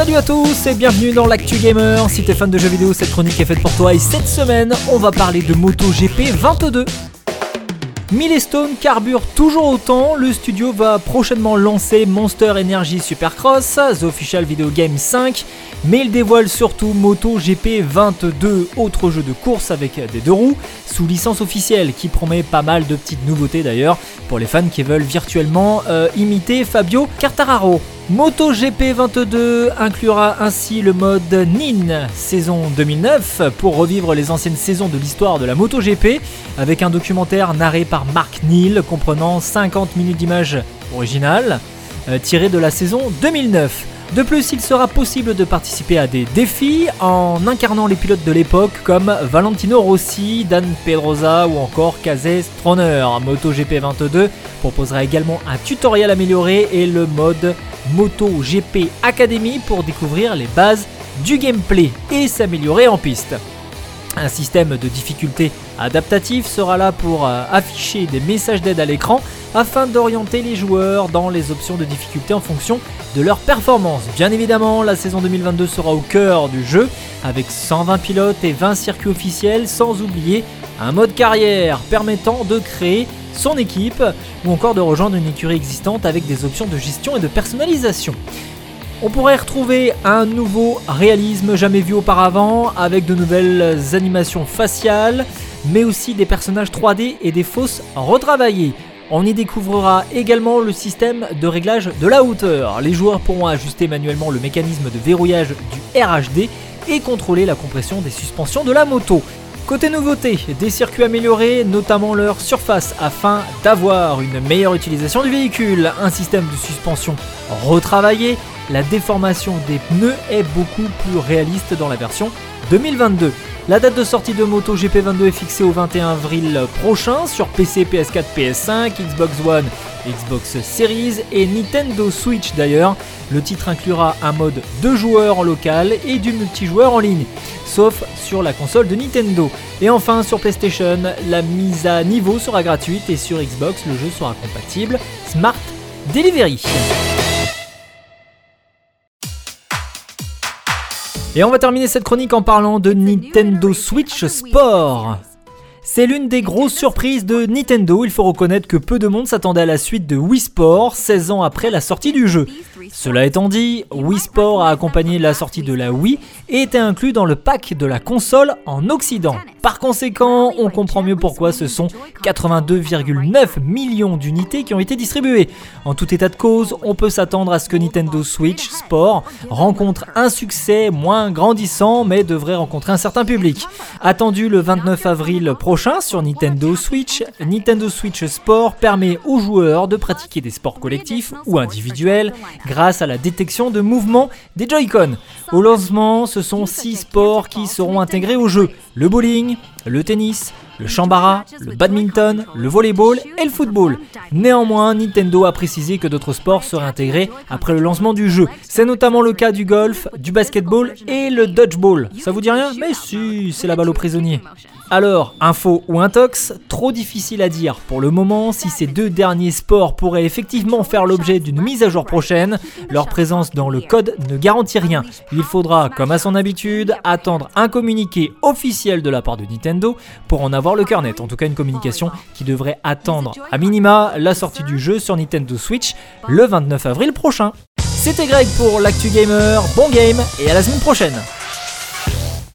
Salut à tous et bienvenue dans l'actu gamer. Si t'es fan de jeux vidéo, cette chronique est faite pour toi et cette semaine, on va parler de MotoGP 22. Millestone carbure toujours autant, le studio va prochainement lancer Monster Energy Supercross, The Official Video Game 5, mais il dévoile surtout MotoGP 22, autre jeu de course avec des deux roues, sous licence officielle, qui promet pas mal de petites nouveautés d'ailleurs, pour les fans qui veulent virtuellement euh, imiter Fabio Quartararo. MotoGP 22 inclura ainsi le mode NIN saison 2009 pour revivre les anciennes saisons de l'histoire de la MotoGP avec un documentaire narré par Mark Neal comprenant 50 minutes d'images originales euh, tirées de la saison 2009. De plus, il sera possible de participer à des défis en incarnant les pilotes de l'époque comme Valentino Rossi, Dan Pedrosa ou encore Kaze Stroner. MotoGP 22 proposera également un tutoriel amélioré et le mode MotoGP Academy pour découvrir les bases du gameplay et s'améliorer en piste. Un système de difficulté adaptatif sera là pour euh, afficher des messages d'aide à l'écran afin d'orienter les joueurs dans les options de difficulté en fonction de leur performance. Bien évidemment, la saison 2022 sera au cœur du jeu avec 120 pilotes et 20 circuits officiels sans oublier un mode carrière permettant de créer son équipe ou encore de rejoindre une écurie existante avec des options de gestion et de personnalisation. On pourrait retrouver un nouveau réalisme jamais vu auparavant avec de nouvelles animations faciales, mais aussi des personnages 3D et des fausses retravaillées. On y découvrira également le système de réglage de la hauteur. Les joueurs pourront ajuster manuellement le mécanisme de verrouillage du RHD et contrôler la compression des suspensions de la moto. Côté nouveauté, des circuits améliorés, notamment leur surface, afin d'avoir une meilleure utilisation du véhicule, un système de suspension retravaillé, la déformation des pneus est beaucoup plus réaliste dans la version 2022. La date de sortie de Moto GP22 est fixée au 21 avril prochain sur PC, PS4, PS5, Xbox One, Xbox Series et Nintendo Switch d'ailleurs. Le titre inclura un mode de joueurs en local et du multijoueur en ligne, sauf sur la console de Nintendo. Et enfin sur PlayStation, la mise à niveau sera gratuite et sur Xbox, le jeu sera compatible Smart Delivery. Et on va terminer cette chronique en parlant de Nintendo Switch Sport. C'est l'une des grosses surprises de Nintendo, il faut reconnaître que peu de monde s'attendait à la suite de Wii Sport 16 ans après la sortie du jeu. Cela étant dit, Wii Sport a accompagné la sortie de la Wii et était inclus dans le pack de la console en Occident. Par conséquent, on comprend mieux pourquoi ce sont 82,9 millions d'unités qui ont été distribuées. En tout état de cause, on peut s'attendre à ce que Nintendo Switch Sport rencontre un succès moins grandissant mais devrait rencontrer un certain public. Attendu le 29 avril prochain sur Nintendo Switch, Nintendo Switch Sport permet aux joueurs de pratiquer des sports collectifs ou individuels grâce à la détection de mouvements des Joy-Con. Au lancement, ce sont 6 sports qui seront intégrés au jeu. Le bowling, le tennis, le chambara, le badminton, le volleyball et le football. Néanmoins, Nintendo a précisé que d'autres sports seraient intégrés après le lancement du jeu. C'est notamment le cas du golf, du basketball et le dodgeball. Ça vous dit rien? Mais si, c'est la balle aux prisonniers. Alors, info ou intox Trop difficile à dire pour le moment si ces deux derniers sports pourraient effectivement faire l'objet d'une mise à jour prochaine. Leur présence dans le code ne garantit rien. Il faudra, comme à son habitude, attendre un communiqué officiel de la part de Nintendo pour en avoir le cœur net. En tout cas, une communication qui devrait attendre à minima la sortie du jeu sur Nintendo Switch le 29 avril prochain. C'était Greg pour l'actu gamer, bon game et à la semaine prochaine